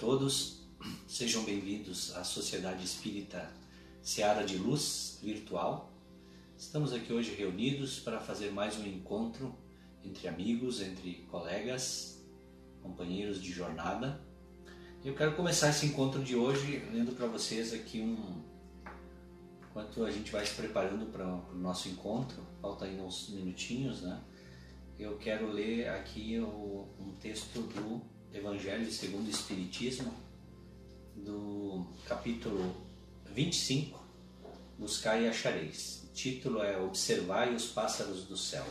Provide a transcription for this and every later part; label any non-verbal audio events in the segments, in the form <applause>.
Todos. Sejam bem-vindos à Sociedade Espírita Seara de Luz Virtual. Estamos aqui hoje reunidos para fazer mais um encontro entre amigos, entre colegas, companheiros de jornada. Eu quero começar esse encontro de hoje lendo para vocês aqui um. Enquanto a gente vai se preparando para o nosso encontro, falta ainda uns minutinhos, né? Eu quero ler aqui o- um texto do Evangelho segundo o Espiritismo, do capítulo 25, Buscai e achareis. O título é Observai os pássaros do céu.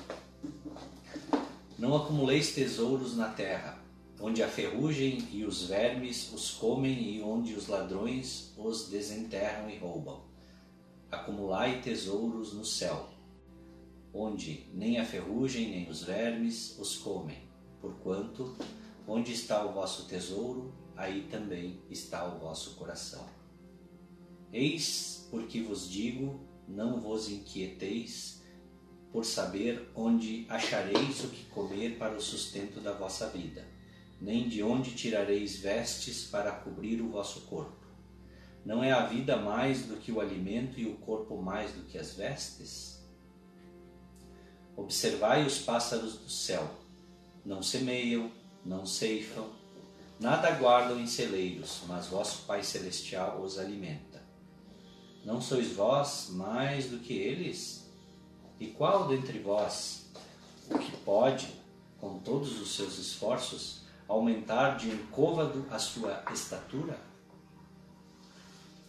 Não acumuleis tesouros na terra, onde a ferrugem e os vermes os comem e onde os ladrões os desenterram e roubam. Acumulai tesouros no céu, onde nem a ferrugem nem os vermes os comem, porquanto onde está o vosso tesouro, aí também está o vosso coração. Eis porque vos digo, não vos inquieteis por saber onde achareis o que comer para o sustento da vossa vida, nem de onde tirareis vestes para cobrir o vosso corpo. Não é a vida mais do que o alimento e o corpo mais do que as vestes? Observai os pássaros do céu, não semeiam, não ceifam, nada guardam em celeiros, mas vosso Pai Celestial os alimenta. Não sois vós mais do que eles? E qual dentre vós o que pode, com todos os seus esforços, aumentar de um côvado a sua estatura?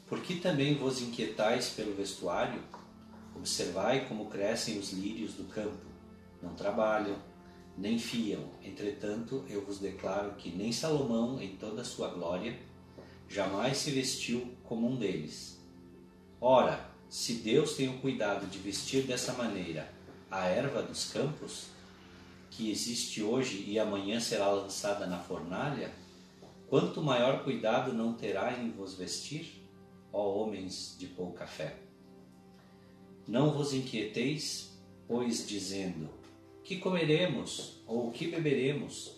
Por que também vos inquietais pelo vestuário? Observai como crescem os lírios do campo. Não trabalham, nem fiam. Entretanto, eu vos declaro que nem Salomão, em toda a sua glória, jamais se vestiu como um deles. Ora, se Deus tem o cuidado de vestir dessa maneira a erva dos campos, que existe hoje e amanhã será lançada na fornalha, quanto maior cuidado não terá em vos vestir, ó homens de pouca fé? Não vos inquieteis, pois dizendo: que comeremos, ou o que beberemos,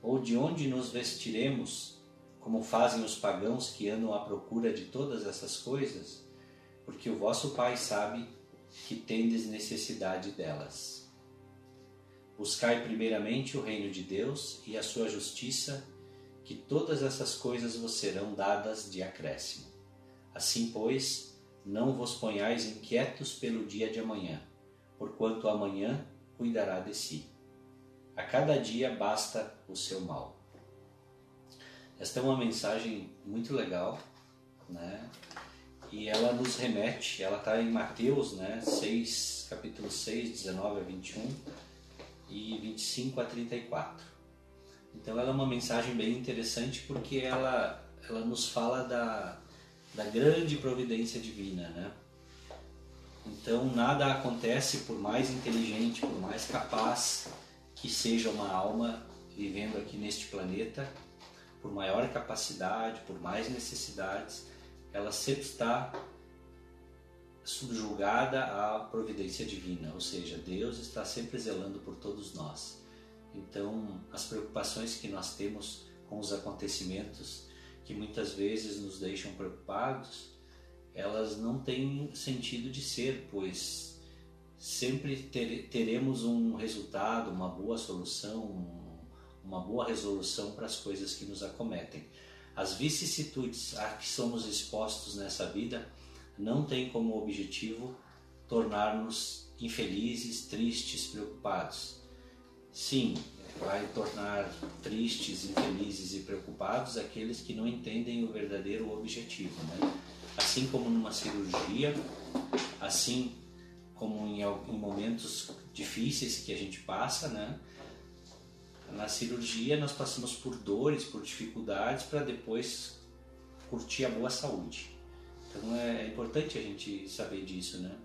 ou de onde nos vestiremos, como fazem os pagãos que andam à procura de todas essas coisas, porque o vosso Pai sabe que tendes necessidade delas. Buscai primeiramente o reino de Deus e a sua justiça, que todas essas coisas vos serão dadas de acréscimo. Assim, pois, não vos ponhais inquietos pelo dia de amanhã, porquanto amanhã cuidará de si. A cada dia basta o seu mal. Esta é uma mensagem muito legal, né? E ela nos remete, ela está em Mateus, né? 6, capítulo 6, 19 a 21 e 25 a 34. Então ela é uma mensagem bem interessante porque ela, ela nos fala da, da grande providência divina, né? Então nada acontece por mais inteligente, por mais capaz que seja uma alma vivendo aqui neste planeta, por maior capacidade, por mais necessidades, ela sempre está subjugada à providência divina, ou seja, Deus está sempre zelando por todos nós. Então, as preocupações que nós temos com os acontecimentos que muitas vezes nos deixam preocupados, elas não têm sentido de ser, pois sempre ter, teremos um resultado, uma boa solução, uma boa resolução para as coisas que nos acometem. As vicissitudes a que somos expostos nessa vida não têm como objetivo tornar-nos infelizes, tristes, preocupados. Sim, vai tornar tristes, infelizes e preocupados aqueles que não entendem o verdadeiro objetivo. Né? Assim como numa cirurgia, assim como em, em momentos difíceis que a gente passa, né? na cirurgia nós passamos por dores, por dificuldades para depois curtir a boa saúde. Então é, é importante a gente saber disso, né?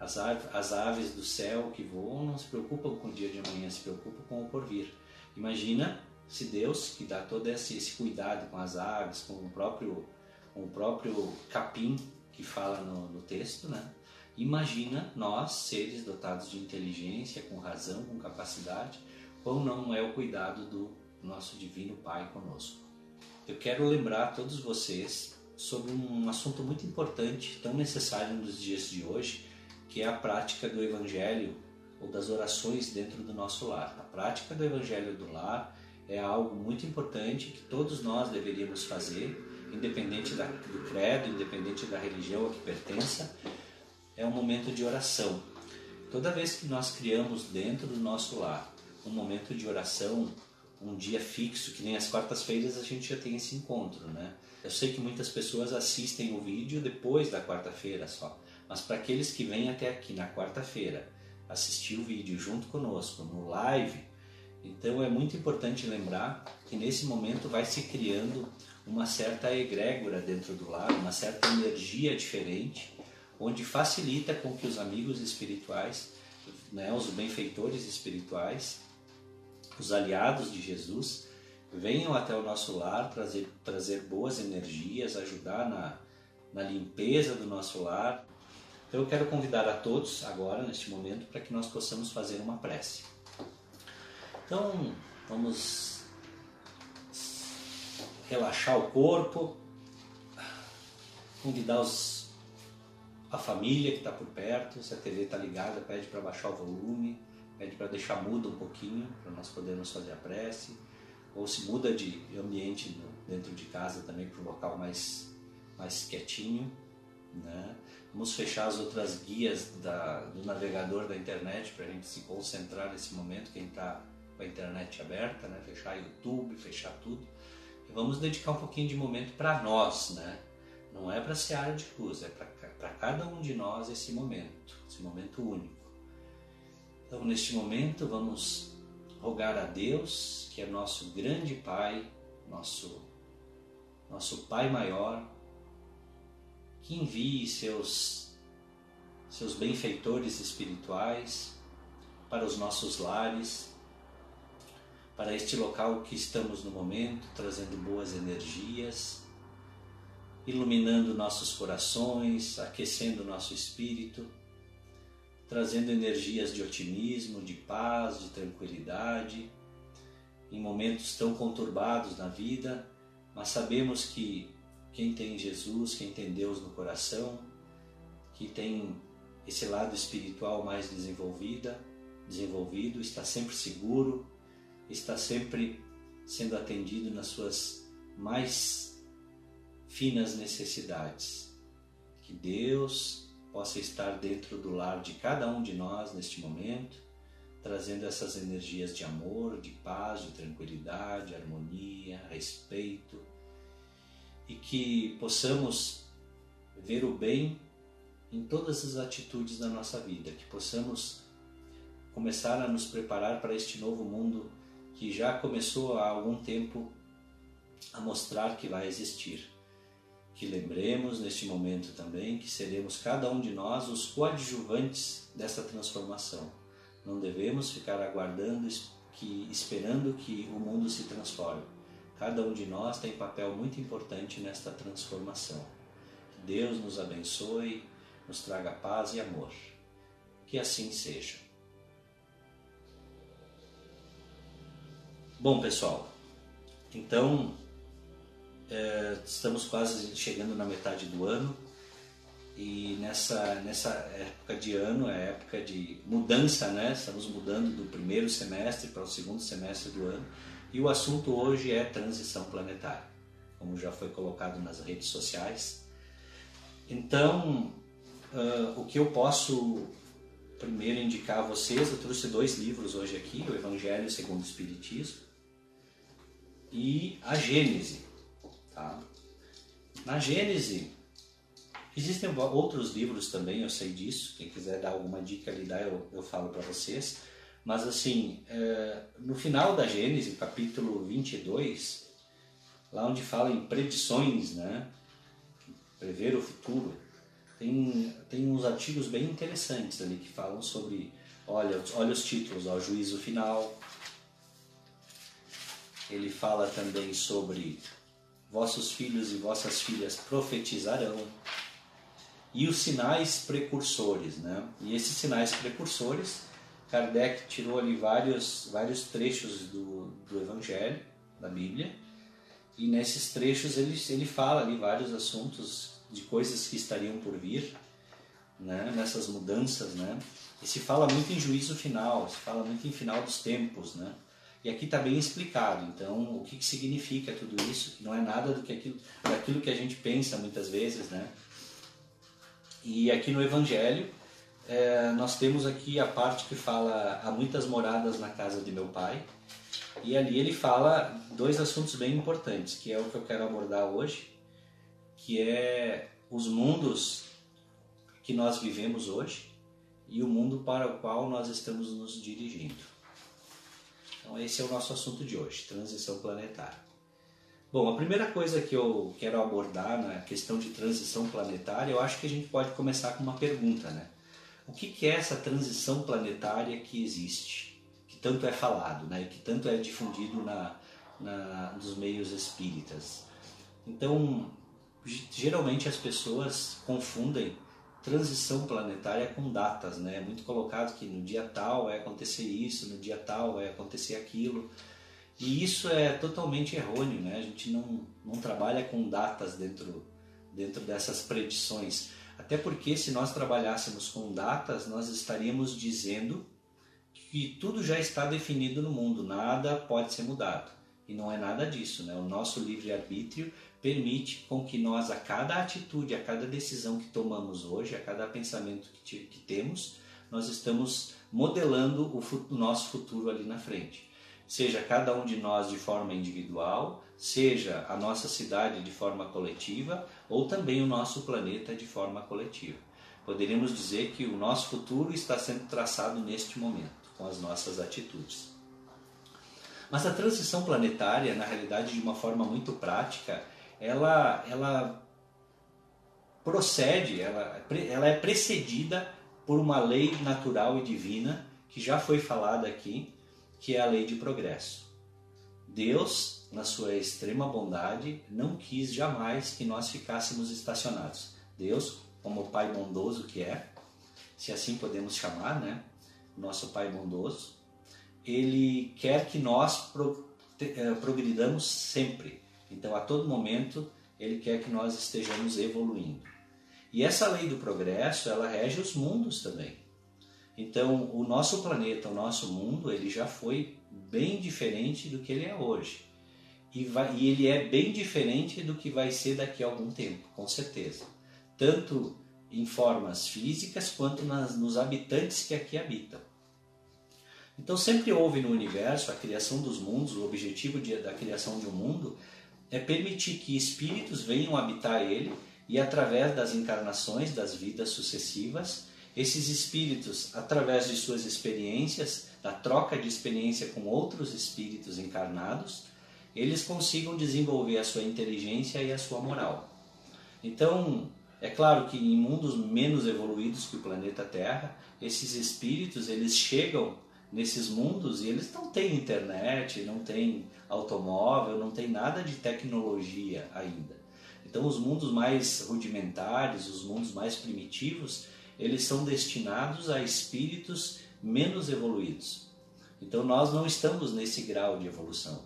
As, as aves do céu que voam não se preocupam com o dia de amanhã, se preocupam com o porvir. Imagina se Deus, que dá todo esse, esse cuidado com as aves, com o próprio, com o próprio capim que fala no, no texto, né? Imagina nós, seres dotados de inteligência, com razão, com capacidade, ou não é o cuidado do nosso Divino Pai conosco. Eu quero lembrar a todos vocês sobre um assunto muito importante, tão necessário nos dias de hoje, que é a prática do Evangelho ou das orações dentro do nosso lar. A prática do Evangelho do lar é algo muito importante que todos nós deveríamos fazer, independente da, do credo, independente da religião a que pertença. É um momento de oração. Toda vez que nós criamos dentro do nosso lar um momento de oração, um dia fixo, que nem as quartas-feiras a gente já tem esse encontro, né? Eu sei que muitas pessoas assistem o vídeo depois da quarta-feira só, mas para aqueles que vêm até aqui na quarta-feira assistir o vídeo junto conosco no live, então é muito importante lembrar que nesse momento vai se criando uma certa egrégora dentro do lar, uma certa energia diferente, onde facilita com que os amigos espirituais, né, os benfeitores espirituais, os aliados de Jesus, venham até o nosso lar trazer, trazer boas energias, ajudar na, na limpeza do nosso lar. Então eu quero convidar a todos agora, neste momento, para que nós possamos fazer uma prece. Então vamos relaxar o corpo, convidar os, a família que está por perto, se a TV está ligada, pede para baixar o volume pede para deixar mudo um pouquinho, para nós podermos fazer a prece, ou se muda de ambiente dentro de casa também para um local mais, mais quietinho. Né? Vamos fechar as outras guias da, do navegador da internet para a gente se concentrar nesse momento, quem está com a internet aberta, né? fechar YouTube, fechar tudo. Vamos dedicar um pouquinho de momento para nós, né? Não é para ser área de cruz, é para cada um de nós esse momento, esse momento único. Então, neste momento, vamos rogar a Deus, que é nosso grande Pai, nosso, nosso Pai maior, que envie seus, seus benfeitores espirituais para os nossos lares, para este local que estamos no momento, trazendo boas energias, iluminando nossos corações, aquecendo nosso espírito trazendo energias de otimismo, de paz, de tranquilidade, em momentos tão conturbados na vida, mas sabemos que quem tem Jesus, quem tem Deus no coração, que tem esse lado espiritual mais desenvolvida, desenvolvido, está sempre seguro, está sempre sendo atendido nas suas mais finas necessidades. Que Deus possa estar dentro do lar de cada um de nós neste momento, trazendo essas energias de amor, de paz, de tranquilidade, harmonia, respeito e que possamos ver o bem em todas as atitudes da nossa vida, que possamos começar a nos preparar para este novo mundo que já começou há algum tempo a mostrar que vai existir que lembremos neste momento também que seremos cada um de nós os coadjuvantes dessa transformação. Não devemos ficar aguardando, que, esperando que o mundo se transforme. Cada um de nós tem papel muito importante nesta transformação. Que Deus nos abençoe, nos traga paz e amor. Que assim seja. Bom, pessoal, então é, estamos quase chegando na metade do ano e nessa, nessa época de ano é época de mudança, né? Estamos mudando do primeiro semestre para o segundo semestre do ano e o assunto hoje é transição planetária, como já foi colocado nas redes sociais. Então, uh, o que eu posso primeiro indicar a vocês, eu trouxe dois livros hoje aqui, o Evangelho segundo o Espiritismo e a Gênese. Tá? Na Gênese, existem outros livros também, eu sei disso, quem quiser dar alguma dica ali, dá, eu, eu falo para vocês. Mas assim, é, no final da Gênese, capítulo 22, lá onde fala em predições, né? prever o futuro, tem, tem uns artigos bem interessantes ali que falam sobre, olha, olha os títulos, ó, juízo final. Ele fala também sobre vossos filhos e vossas filhas profetizarão e os sinais precursores, né? E esses sinais precursores, Kardec tirou ali vários vários trechos do, do Evangelho, da Bíblia, e nesses trechos ele, ele fala ali vários assuntos de coisas que estariam por vir, né, nessas mudanças, né? E se fala muito em juízo final, se fala muito em final dos tempos, né? E aqui está bem explicado, então, o que, que significa tudo isso, não é nada do que aquilo, daquilo que a gente pensa muitas vezes, né? E aqui no Evangelho, é, nós temos aqui a parte que fala há muitas moradas na casa de meu pai, e ali ele fala dois assuntos bem importantes, que é o que eu quero abordar hoje, que é os mundos que nós vivemos hoje e o mundo para o qual nós estamos nos dirigindo. Então esse é o nosso assunto de hoje, transição planetária. Bom, a primeira coisa que eu quero abordar na questão de transição planetária, eu acho que a gente pode começar com uma pergunta, né? O que é essa transição planetária que existe? tanto é falado, né, que tanto é difundido na, na, nos meios espíritas. Então, geralmente as pessoas confundem transição planetária com datas, né? É muito colocado que no dia tal vai acontecer isso, no dia tal vai acontecer aquilo. E isso é totalmente errôneo, né? A gente não, não trabalha com datas dentro, dentro dessas predições. Até porque se nós trabalhássemos com datas, nós estaríamos dizendo que tudo já está definido no mundo, nada pode ser mudado. E não é nada disso, né? O nosso livre-arbítrio permite com que nós, a cada atitude, a cada decisão que tomamos hoje, a cada pensamento que, que temos, nós estamos modelando o, o nosso futuro ali na frente. Seja cada um de nós de forma individual, seja a nossa cidade de forma coletiva, ou também o nosso planeta de forma coletiva. Poderíamos dizer que o nosso futuro está sendo traçado neste momento com as nossas atitudes. Mas a transição planetária, na realidade, de uma forma muito prática, ela, ela procede, ela, ela é precedida por uma lei natural e divina que já foi falada aqui, que é a lei de progresso. Deus, na sua extrema bondade, não quis jamais que nós ficássemos estacionados. Deus, como o Pai bondoso que é, se assim podemos chamar, né? nosso Pai bondoso, ele quer que nós eh, progridamos sempre. Então, a todo momento, ele quer que nós estejamos evoluindo. E essa lei do progresso, ela rege os mundos também. Então, o nosso planeta, o nosso mundo, ele já foi bem diferente do que ele é hoje. E, vai, e ele é bem diferente do que vai ser daqui a algum tempo, com certeza. Tanto em formas físicas quanto nas, nos habitantes que aqui habitam. Então sempre houve no universo a criação dos mundos, o objetivo de, da criação de um mundo é permitir que espíritos venham habitar ele e através das encarnações, das vidas sucessivas, esses espíritos, através de suas experiências, da troca de experiência com outros espíritos encarnados, eles consigam desenvolver a sua inteligência e a sua moral. Então, é claro que em mundos menos evoluídos que o planeta Terra, esses espíritos eles chegam nesses mundos e eles não têm internet, não têm automóvel, não tem nada de tecnologia ainda. Então os mundos mais rudimentares, os mundos mais primitivos, eles são destinados a espíritos menos evoluídos. Então nós não estamos nesse grau de evolução.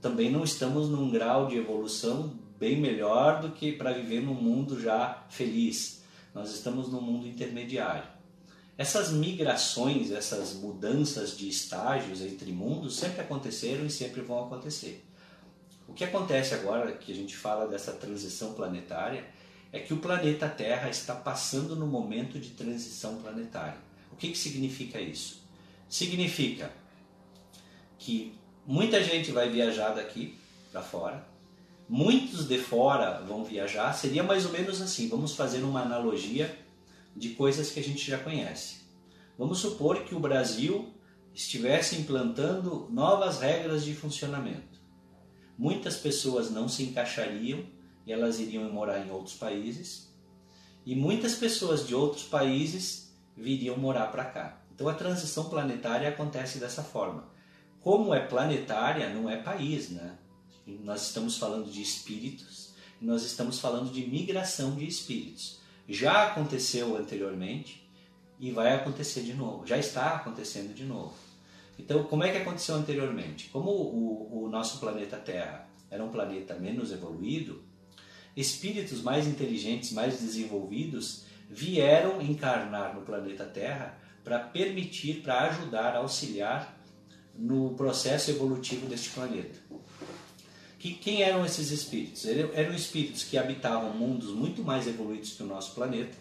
Também não estamos num grau de evolução bem melhor do que para viver num mundo já feliz. Nós estamos num mundo intermediário. Essas migrações, essas mudanças de estágios entre mundos sempre aconteceram e sempre vão acontecer. O que acontece agora que a gente fala dessa transição planetária é que o planeta Terra está passando no momento de transição planetária. O que, que significa isso? Significa que muita gente vai viajar daqui para fora, muitos de fora vão viajar, seria mais ou menos assim, vamos fazer uma analogia de coisas que a gente já conhece. Vamos supor que o Brasil estivesse implantando novas regras de funcionamento. Muitas pessoas não se encaixariam e elas iriam morar em outros países, e muitas pessoas de outros países viriam morar para cá. Então a transição planetária acontece dessa forma. Como é planetária, não é país, né? Nós estamos falando de espíritos, nós estamos falando de migração de espíritos. Já aconteceu anteriormente e vai acontecer de novo. Já está acontecendo de novo. Então, como é que aconteceu anteriormente? Como o, o nosso planeta Terra era um planeta menos evoluído, espíritos mais inteligentes, mais desenvolvidos vieram encarnar no planeta Terra para permitir, para ajudar, auxiliar no processo evolutivo deste planeta. Que, quem eram esses espíritos? Eram espíritos que habitavam mundos muito mais evoluídos que o nosso planeta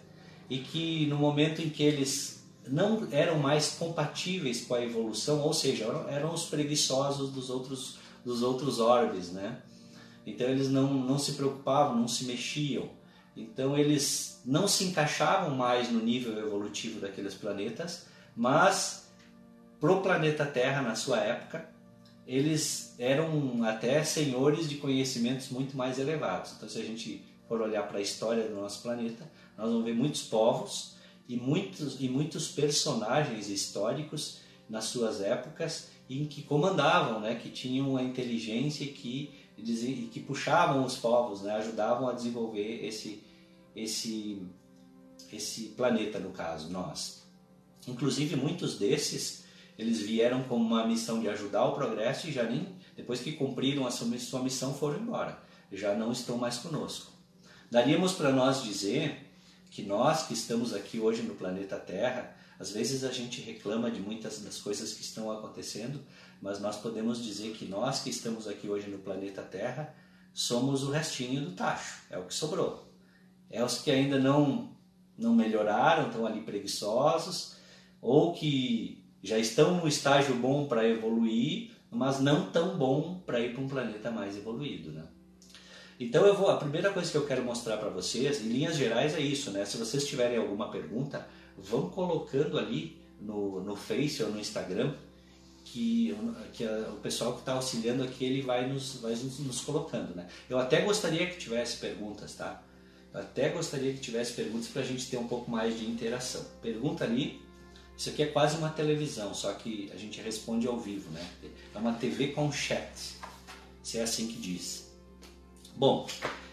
e que no momento em que eles não eram mais compatíveis com a evolução, ou seja, eram, eram os preguiçosos dos outros, dos outros orbes, né? Então eles não, não se preocupavam, não se mexiam. Então eles não se encaixavam mais no nível evolutivo daqueles planetas, mas pro planeta Terra na sua época, eles eram até senhores de conhecimentos muito mais elevados. Então se a gente for olhar para a história do nosso planeta, nós vamos ver muitos povos e muitos, e muitos personagens históricos nas suas épocas em que comandavam, né, que tinham a inteligência que, que puxavam os povos, né, ajudavam a desenvolver esse, esse, esse planeta, no caso, nós. Inclusive, muitos desses, eles vieram com uma missão de ajudar o progresso e já nem, depois que cumpriram a sua missão, foram embora. Já não estão mais conosco. Daríamos para nós dizer que nós que estamos aqui hoje no planeta Terra, às vezes a gente reclama de muitas das coisas que estão acontecendo, mas nós podemos dizer que nós que estamos aqui hoje no planeta Terra somos o restinho do tacho, é o que sobrou. É os que ainda não não melhoraram, estão ali preguiçosos, ou que já estão no estágio bom para evoluir, mas não tão bom para ir para um planeta mais evoluído, né? Então eu vou, a primeira coisa que eu quero mostrar para vocês, em linhas gerais é isso, né? Se vocês tiverem alguma pergunta, vão colocando ali no, no Face ou no Instagram que, que a, o pessoal que está auxiliando aqui ele vai nos, vai nos, nos, colocando, né? Eu até gostaria que tivesse perguntas, tá? Eu até gostaria que tivesse perguntas para a gente ter um pouco mais de interação. Pergunta ali. Isso aqui é quase uma televisão, só que a gente responde ao vivo, né? É uma TV com chat, se é assim que diz. Bom,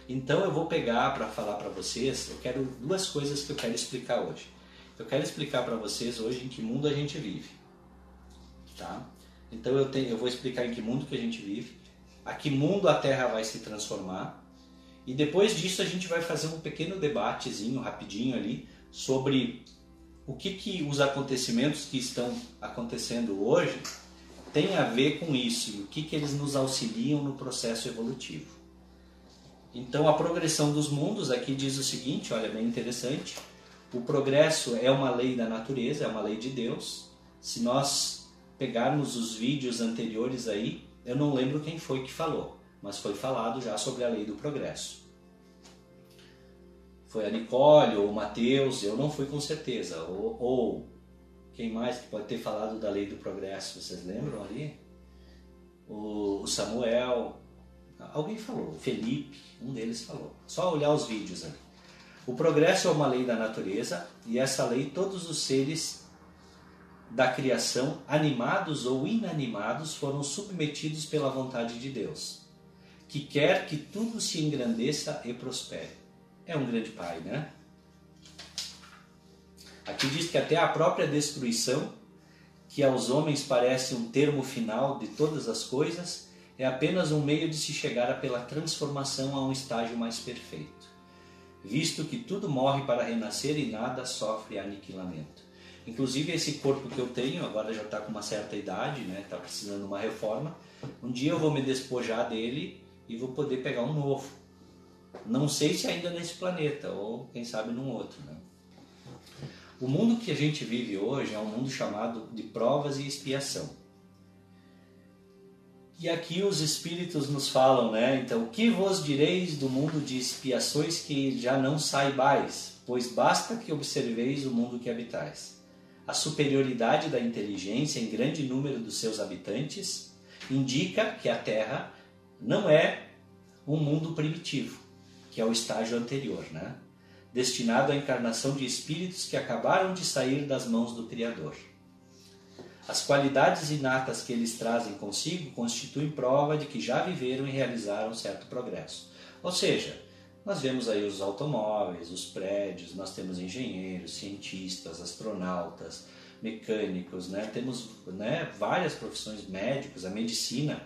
então eu vou pegar para falar para vocês, eu quero duas coisas que eu quero explicar hoje. Eu quero explicar para vocês hoje em que mundo a gente vive. Tá? Então eu, tenho, eu vou explicar em que mundo que a gente vive, a que mundo a Terra vai se transformar, e depois disso a gente vai fazer um pequeno debatezinho rapidinho ali sobre o que, que os acontecimentos que estão acontecendo hoje têm a ver com isso e o que, que eles nos auxiliam no processo evolutivo. Então a progressão dos mundos aqui diz o seguinte, olha bem interessante. O progresso é uma lei da natureza, é uma lei de Deus. Se nós pegarmos os vídeos anteriores aí, eu não lembro quem foi que falou, mas foi falado já sobre a lei do progresso. Foi a Nicole ou o Mateus, eu não fui com certeza. Ou, ou quem mais que pode ter falado da lei do progresso, vocês lembram ali? O, o Samuel, Alguém falou, Felipe, um deles falou. Só olhar os vídeos ali. O progresso é uma lei da natureza e essa lei todos os seres da criação, animados ou inanimados, foram submetidos pela vontade de Deus, que quer que tudo se engrandeça e prospere. É um grande pai, né? Aqui diz que até a própria destruição, que aos homens parece um termo final de todas as coisas, é apenas um meio de se chegar pela transformação a um estágio mais perfeito, visto que tudo morre para renascer e nada sofre aniquilamento. Inclusive esse corpo que eu tenho, agora já está com uma certa idade, está né, tá precisando de uma reforma, um dia eu vou me despojar dele e vou poder pegar um novo. Não sei se ainda nesse planeta, ou quem sabe num outro. Né? O mundo que a gente vive hoje é um mundo chamado de provas e expiação. E aqui os espíritos nos falam, né? Então, o que vos direis do mundo de expiações que já não saibais? Pois basta que observeis o mundo que habitais. A superioridade da inteligência em grande número dos seus habitantes indica que a Terra não é um mundo primitivo, que é o estágio anterior, né? destinado à encarnação de espíritos que acabaram de sair das mãos do Criador. As qualidades inatas que eles trazem consigo constituem prova de que já viveram e realizaram certo progresso. Ou seja, nós vemos aí os automóveis, os prédios, nós temos engenheiros, cientistas, astronautas, mecânicos, né? temos né, várias profissões médicos, a medicina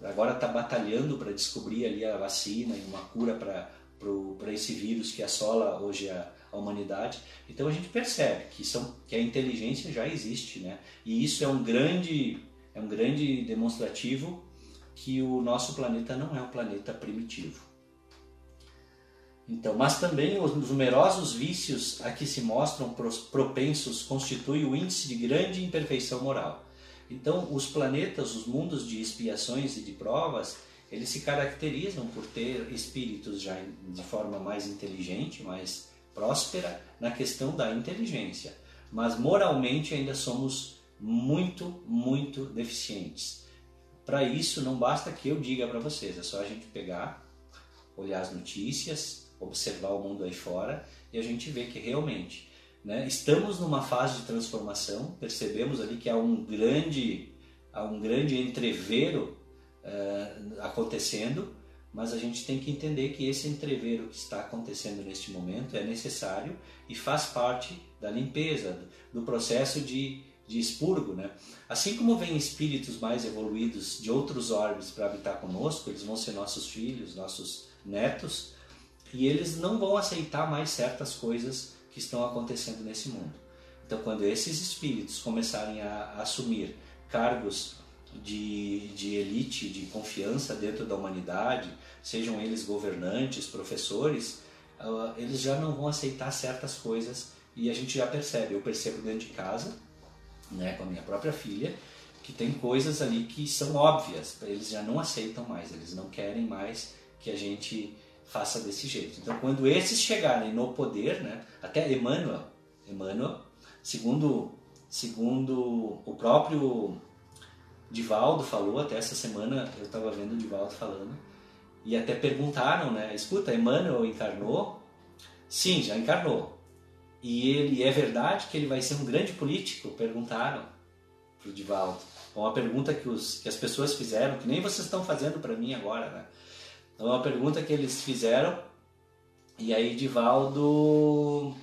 agora está batalhando para descobrir ali a vacina e uma cura para esse vírus que assola hoje a, a, humanidade. Então a gente percebe que, são, que a inteligência já existe, né? E isso é um grande, é um grande demonstrativo que o nosso planeta não é um planeta primitivo. Então, mas também os numerosos vícios a que se mostram propensos constituem o índice de grande imperfeição moral. Então, os planetas, os mundos de expiações e de provas, eles se caracterizam por ter espíritos já de forma mais inteligente, mais próspera na questão da inteligência, mas moralmente ainda somos muito, muito deficientes. Para isso, não basta que eu diga para vocês, é só a gente pegar, olhar as notícias, observar o mundo aí fora e a gente vê que realmente né, estamos numa fase de transformação, percebemos ali que há um grande, há um grande entrevero uh, acontecendo, mas a gente tem que entender que esse entrevero que está acontecendo neste momento é necessário e faz parte da limpeza, do processo de, de expurgo. Né? Assim como vêm espíritos mais evoluídos de outros orbes para habitar conosco, eles vão ser nossos filhos, nossos netos, e eles não vão aceitar mais certas coisas que estão acontecendo nesse mundo. Então, quando esses espíritos começarem a assumir cargos de, de elite, de confiança dentro da humanidade, sejam eles governantes, professores, eles já não vão aceitar certas coisas e a gente já percebe. Eu percebo dentro de casa, né, com a minha própria filha, que tem coisas ali que são óbvias, eles já não aceitam mais, eles não querem mais que a gente faça desse jeito. Então, quando esses chegarem no poder, né, até Emmanuel, Emmanuel, segundo, segundo o próprio Divaldo falou, até essa semana eu estava vendo o Divaldo falando, e até perguntaram, né, escuta, Emmanuel encarnou? Sim, já encarnou. E ele é verdade que ele vai ser um grande político? Perguntaram para o Divaldo. Uma pergunta que, os, que as pessoas fizeram, que nem vocês estão fazendo para mim agora, né? Então, é uma pergunta que eles fizeram e aí Divaldo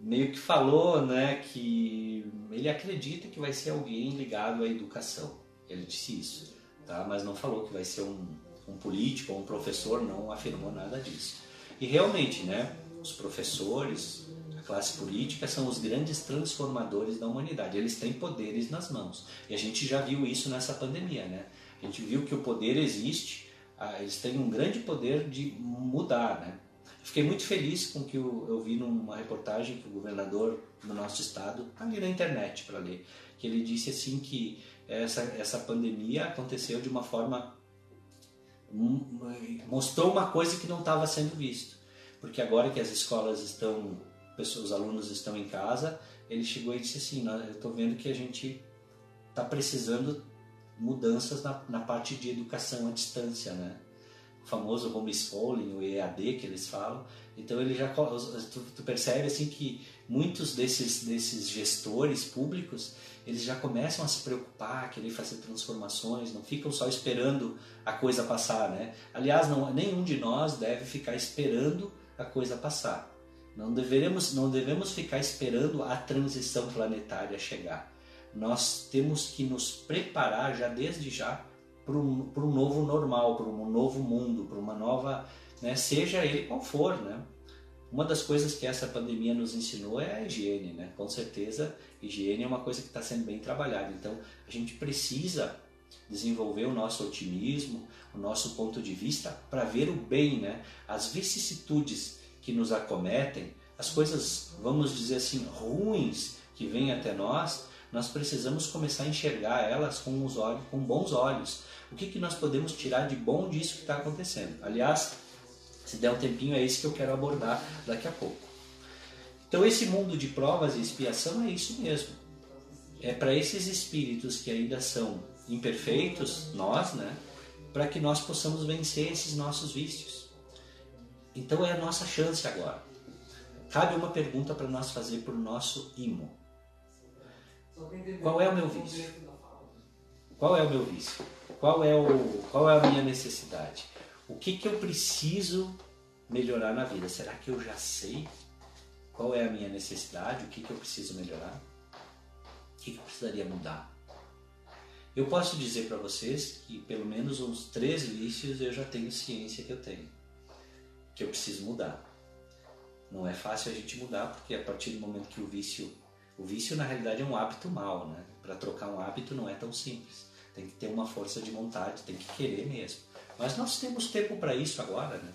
meio que falou, né, que ele acredita que vai ser alguém ligado à educação. Ele disse isso, tá? Mas não falou que vai ser um, um político ou um professor, não afirmou nada disso. E realmente, né, os professores, a classe política são os grandes transformadores da humanidade. Eles têm poderes nas mãos. E a gente já viu isso nessa pandemia, né? A gente viu que o poder existe ah, eles têm um grande poder de mudar, né? Fiquei muito feliz com que eu, eu vi numa reportagem que o governador do nosso estado, ali na internet para ler, que ele disse assim que essa, essa pandemia aconteceu de uma forma mostrou uma coisa que não estava sendo visto, porque agora que as escolas estão, os alunos estão em casa, ele chegou e disse assim, eu estou vendo que a gente está precisando mudanças na, na parte de educação à distância, né? Famoso homeschooling, o EAD que eles falam. Então ele já tu, tu percebe assim que muitos desses desses gestores públicos eles já começam a se preocupar, querer fazer transformações, não ficam só esperando a coisa passar, né? Aliás, não, nenhum de nós deve ficar esperando a coisa passar. Não devemos, não devemos ficar esperando a transição planetária chegar nós temos que nos preparar já desde já para um, novo normal, para um novo mundo, para uma nova, né, seja ele qual for, né? Uma das coisas que essa pandemia nos ensinou é a higiene, né? Com certeza, higiene é uma coisa que está sendo bem trabalhada. Então, a gente precisa desenvolver o nosso otimismo, o nosso ponto de vista para ver o bem, né? As vicissitudes que nos acometem, as coisas, vamos dizer assim, ruins que vêm até nós, nós precisamos começar a enxergar elas com os olhos, com bons olhos. O que, que nós podemos tirar de bom disso que está acontecendo? Aliás, se der um tempinho, é isso que eu quero abordar daqui a pouco. Então, esse mundo de provas e expiação é isso mesmo. É para esses espíritos que ainda são imperfeitos, nós, né? Para que nós possamos vencer esses nossos vícios. Então, é a nossa chance agora. Cabe uma pergunta para nós fazer para o nosso imo. Qual é o meu vício? Qual é o meu vício? Qual é, o, qual é a minha necessidade? O que, que eu preciso melhorar na vida? Será que eu já sei qual é a minha necessidade? O que, que eu preciso melhorar? O que, que eu precisaria mudar? Eu posso dizer para vocês que pelo menos uns três vícios eu já tenho ciência que eu tenho, que eu preciso mudar. Não é fácil a gente mudar porque a partir do momento que o vício o vício, na realidade, é um hábito mau, né? Para trocar um hábito não é tão simples. Tem que ter uma força de vontade, tem que querer mesmo. Mas nós temos tempo para isso agora, né?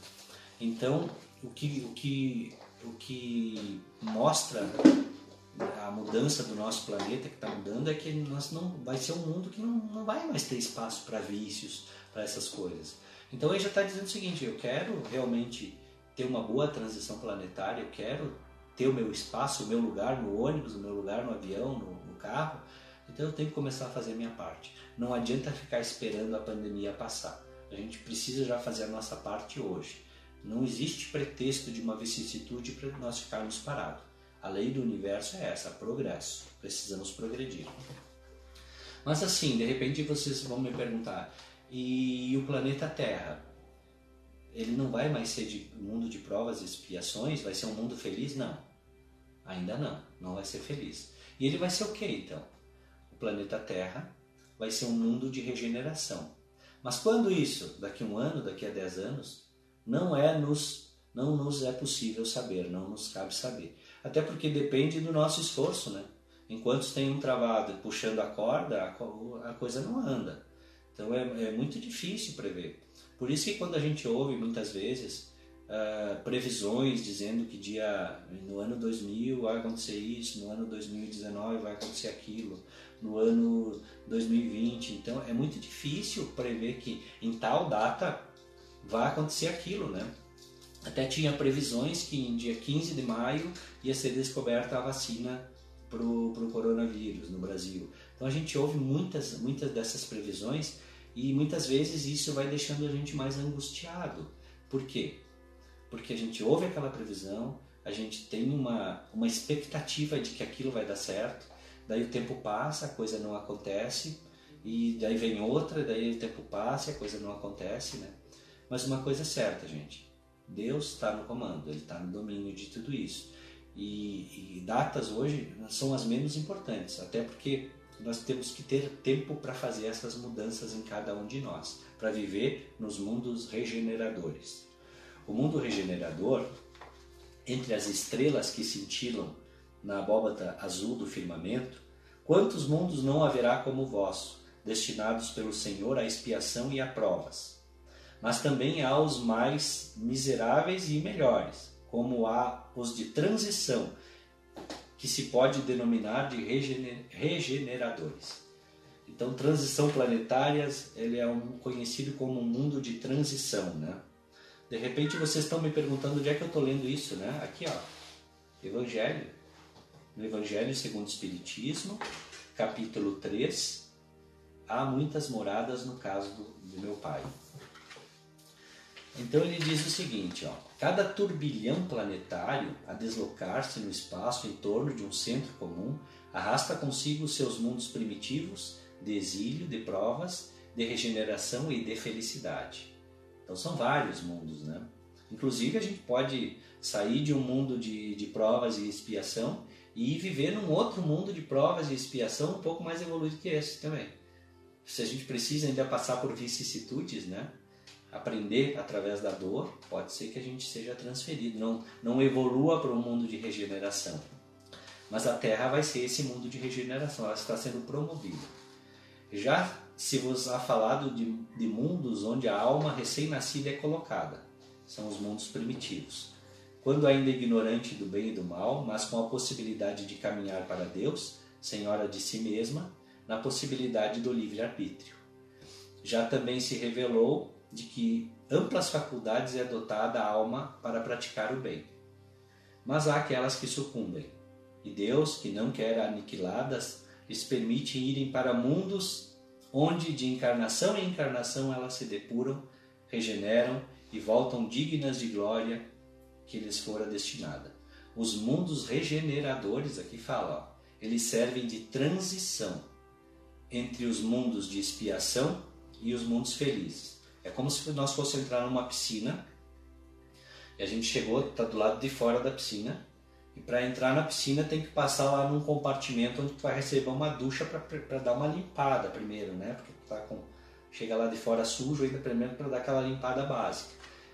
Então, o que, o, que, o que mostra a mudança do nosso planeta que está mudando é que nós não vai ser um mundo que não, não vai mais ter espaço para vícios, para essas coisas. Então ele já está dizendo o seguinte: eu quero realmente ter uma boa transição planetária, eu quero ter o meu espaço, o meu lugar no ônibus, o meu lugar no avião, no, no carro. Então eu tenho que começar a fazer a minha parte. Não adianta ficar esperando a pandemia passar. A gente precisa já fazer a nossa parte hoje. Não existe pretexto de uma vicissitude para nós ficarmos parados. A lei do universo é essa, progresso. Precisamos progredir. Mas assim, de repente vocês vão me perguntar, e o planeta Terra? Ele não vai mais ser de mundo de provas e expiações? Vai ser um mundo feliz? Não. Ainda não. Não vai ser feliz. E ele vai ser o que então? O planeta Terra vai ser um mundo de regeneração. Mas quando isso? Daqui a um ano, daqui a dez anos? Não é nos, não nos é possível saber, não nos cabe saber. Até porque depende do nosso esforço, né? Enquanto tem um travado puxando a corda, a coisa não anda. Então é, é muito difícil prever. Por isso que quando a gente ouve muitas vezes uh, previsões dizendo que dia no ano 2000 vai acontecer isso, no ano 2019 vai acontecer aquilo, no ano 2020, então é muito difícil prever que em tal data vai acontecer aquilo, né? Até tinha previsões que em dia 15 de maio ia ser descoberta a vacina para o coronavírus no Brasil. Então a gente ouve muitas, muitas dessas previsões e muitas vezes isso vai deixando a gente mais angustiado. Por quê? Porque a gente ouve aquela previsão, a gente tem uma, uma expectativa de que aquilo vai dar certo, daí o tempo passa, a coisa não acontece, e daí vem outra, daí o tempo passa e a coisa não acontece, né? Mas uma coisa é certa, gente, Deus está no comando, Ele está no domínio de tudo isso. E, e datas hoje são as menos importantes, até porque nós temos que ter tempo para fazer essas mudanças em cada um de nós, para viver nos mundos regeneradores. O mundo regenerador, entre as estrelas que cintilam na abóbada azul do firmamento, quantos mundos não haverá como o vosso, destinados pelo Senhor à expiação e a provas? Mas também há os mais miseráveis e melhores, como há os de transição, que se pode denominar de regeneradores. Então, transição planetárias, ele é um, conhecido como um mundo de transição, né? De repente vocês estão me perguntando onde é que eu estou lendo isso, né? Aqui, ó, Evangelho. No Evangelho segundo o Espiritismo, capítulo 3, há muitas moradas no caso do, do meu pai. Então ele diz o seguinte, ó, cada turbilhão planetário a deslocar-se no espaço em torno de um centro comum arrasta consigo seus mundos primitivos de exílio, de provas, de regeneração e de felicidade. Então são vários mundos, né? Inclusive a gente pode sair de um mundo de, de provas e expiação e viver num outro mundo de provas e expiação um pouco mais evoluído que esse também. Se a gente precisa ainda passar por vicissitudes, né? Aprender através da dor, pode ser que a gente seja transferido, não, não evolua para um mundo de regeneração. Mas a Terra vai ser esse mundo de regeneração, ela está sendo promovida. Já se vos há falado de, de mundos onde a alma recém-nascida é colocada, são os mundos primitivos. quando ainda ignorante do bem e do mal, mas com a possibilidade de caminhar para Deus, senhora de si mesma, na possibilidade do livre-arbítrio. Já também se revelou de que amplas faculdades é dotada a alma para praticar o bem. Mas há aquelas que sucumbem, e Deus, que não quer aniquiladas, lhes permite irem para mundos onde de encarnação em encarnação elas se depuram, regeneram e voltam dignas de glória que lhes fora destinada. Os mundos regeneradores, aqui fala, ó, eles servem de transição entre os mundos de expiação e os mundos felizes. É como se nós fôssemos entrar numa piscina e a gente chegou, está do lado de fora da piscina e para entrar na piscina tem que passar lá num compartimento onde tu vai receber uma ducha para dar uma limpada primeiro, né? Porque tu tá com chega lá de fora sujo ainda primeiro para dar aquela limpada básica.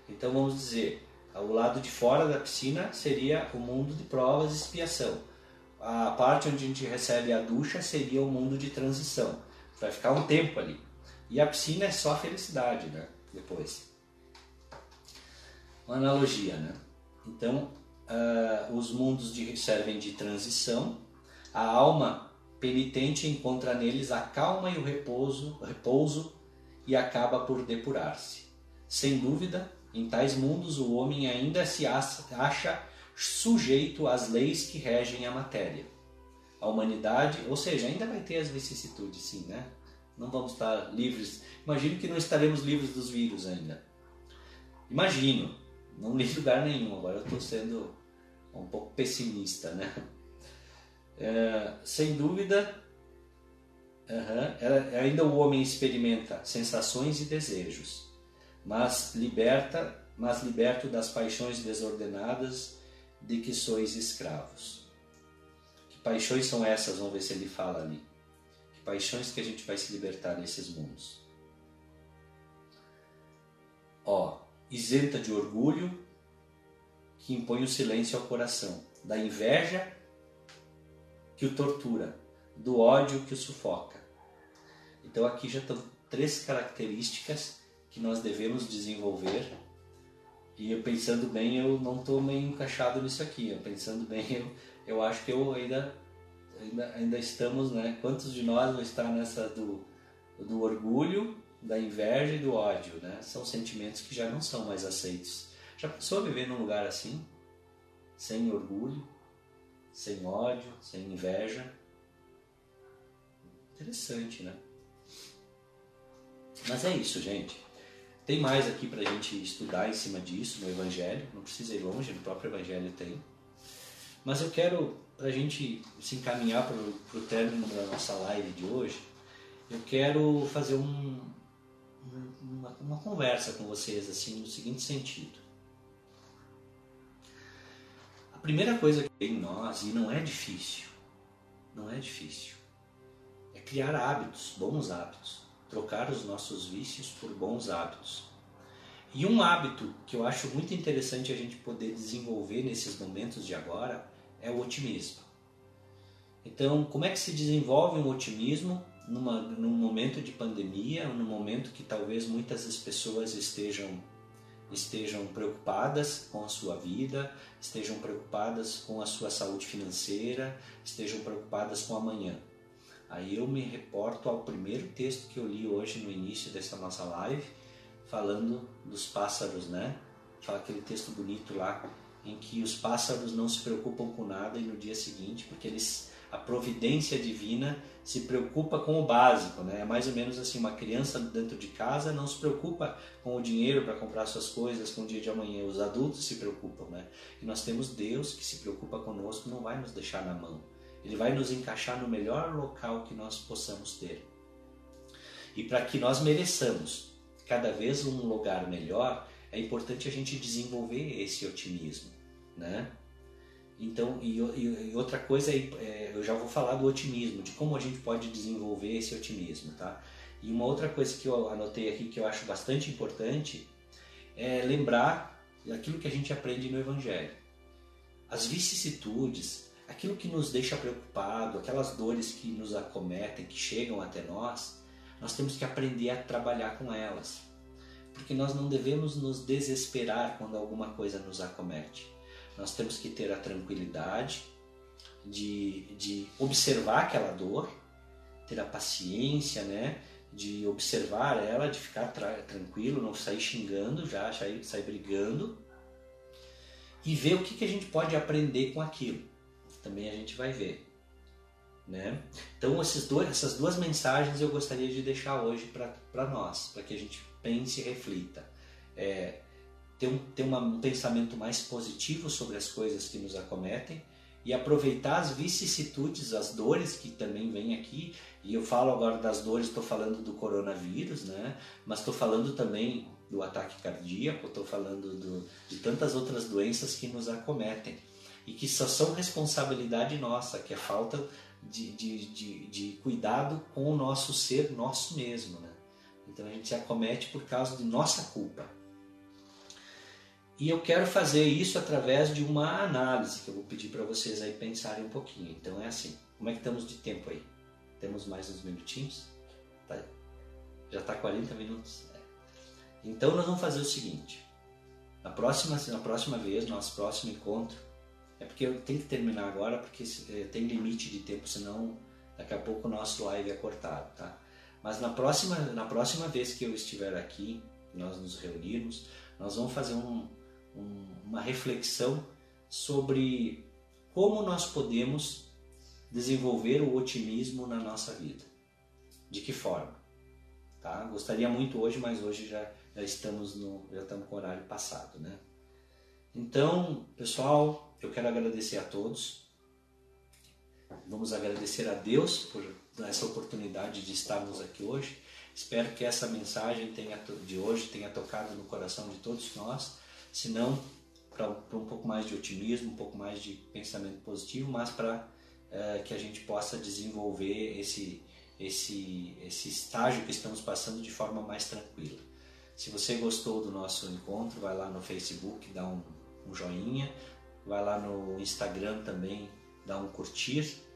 Então vamos dizer, o lado de fora da piscina seria o mundo de provas e expiação. A parte onde a gente recebe a ducha seria o mundo de transição. Vai ficar um tempo ali. E a piscina é só felicidade, né? Depois. Uma analogia, né? Então, uh, os mundos de, servem de transição. A alma penitente encontra neles a calma e o repouso, repouso e acaba por depurar-se. Sem dúvida, em tais mundos o homem ainda se acha sujeito às leis que regem a matéria. A humanidade, ou seja, ainda vai ter as vicissitudes, sim, né? Não vamos estar livres. Imagino que não estaremos livres dos vírus ainda. Imagino. Não li lugar nenhum. Agora eu estou sendo um pouco pessimista, né? É, sem dúvida, uhum, ainda o homem experimenta sensações e desejos, mas liberta, mas liberto das paixões desordenadas de que sois escravos. Que paixões são essas? Vamos ver se ele fala ali. Paixões que a gente vai se libertar nesses mundos? Ó, isenta de orgulho, que impõe o silêncio ao coração, da inveja que o tortura, do ódio que o sufoca. Então aqui já estão três características que nós devemos desenvolver. E eu pensando bem, eu não estou meio encaixado nisso aqui. Eu pensando bem, <laughs> eu, eu acho que eu ainda, ainda, ainda estamos, né? Quantos de nós vão estar nessa do, do orgulho, da inveja e do ódio, né? São sentimentos que já não são mais aceitos já pensou viver num lugar assim? Sem orgulho, sem ódio, sem inveja? Interessante, né? Mas é isso, gente. Tem mais aqui para a gente estudar em cima disso no Evangelho. Não precisa ir longe, no próprio Evangelho tem. Mas eu quero, para a gente se encaminhar para o término da nossa live de hoje, eu quero fazer um, uma, uma conversa com vocês assim no seguinte sentido. A primeira coisa que tem em nós, e não é difícil, não é difícil, é criar hábitos, bons hábitos, trocar os nossos vícios por bons hábitos. E um hábito que eu acho muito interessante a gente poder desenvolver nesses momentos de agora é o otimismo. Então, como é que se desenvolve um otimismo numa, num momento de pandemia, num momento que talvez muitas das pessoas estejam estejam preocupadas com a sua vida, estejam preocupadas com a sua saúde financeira, estejam preocupadas com amanhã. Aí eu me reporto ao primeiro texto que eu li hoje no início dessa nossa live, falando dos pássaros, né? Fala aquele texto bonito lá em que os pássaros não se preocupam com nada e no dia seguinte, porque eles a providência divina se preocupa com o básico, né? É mais ou menos assim, uma criança dentro de casa não se preocupa com o dinheiro para comprar suas coisas, com o dia de amanhã. Os adultos se preocupam, né? E nós temos Deus que se preocupa conosco, não vai nos deixar na mão. Ele vai nos encaixar no melhor local que nós possamos ter. E para que nós mereçamos cada vez um lugar melhor, é importante a gente desenvolver esse otimismo, né? Então, e, e, outra coisa, é, eu já vou falar do otimismo, de como a gente pode desenvolver esse otimismo, tá? E uma outra coisa que eu anotei aqui que eu acho bastante importante é lembrar aquilo que a gente aprende no Evangelho. As vicissitudes, aquilo que nos deixa preocupado, aquelas dores que nos acometem, que chegam até nós, nós temos que aprender a trabalhar com elas. Porque nós não devemos nos desesperar quando alguma coisa nos acomete Nós temos que ter a tranquilidade de, de observar aquela dor, ter a paciência, né? De observar ela, de ficar tranquilo, não sair xingando já, sair, sair brigando e ver o que, que a gente pode aprender com aquilo. Também a gente vai ver. Né? Então, dois, essas duas mensagens eu gostaria de deixar hoje para nós, para que a gente pense e reflita. É, ter um, ter uma, um pensamento mais positivo sobre as coisas que nos acometem e aproveitar as vicissitudes, as dores que também vêm aqui. E eu falo agora das dores, estou falando do coronavírus, né? mas estou falando também do ataque cardíaco, estou falando do, de tantas outras doenças que nos acometem e que só são responsabilidade nossa, que é falta de, de, de, de cuidado com o nosso ser, nosso mesmo. Né? Então a gente se acomete por causa de nossa culpa. E eu quero fazer isso através de uma análise que eu vou pedir para vocês aí pensarem um pouquinho. Então é assim, como é que estamos de tempo aí? Temos mais uns minutinhos? Tá. Já está 40 minutos? É. Então nós vamos fazer o seguinte. Na próxima, na próxima vez, nosso próximo encontro, é porque eu tenho que terminar agora porque é, tem limite de tempo, senão daqui a pouco o nosso live é cortado, tá? Mas na próxima, na próxima vez que eu estiver aqui, nós nos reunirmos, nós vamos fazer um, um, uma reflexão sobre como nós podemos desenvolver o otimismo na nossa vida. De que forma? Tá? Gostaria muito hoje, mas hoje já, já estamos no já estamos com o horário passado, né? Então, pessoal, eu quero agradecer a todos. Vamos agradecer a Deus por essa oportunidade de estarmos aqui hoje. Espero que essa mensagem tenha, de hoje tenha tocado no coração de todos nós senão para um pouco mais de otimismo, um pouco mais de pensamento positivo, mas para é, que a gente possa desenvolver esse, esse, esse estágio que estamos passando de forma mais tranquila. Se você gostou do nosso encontro, vai lá no Facebook, dá um, um joinha, vai lá no Instagram também, dá um curtir.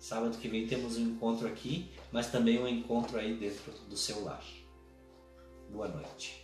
Sábado que vem temos um encontro aqui, mas também um encontro aí dentro do seu lar. Boa noite.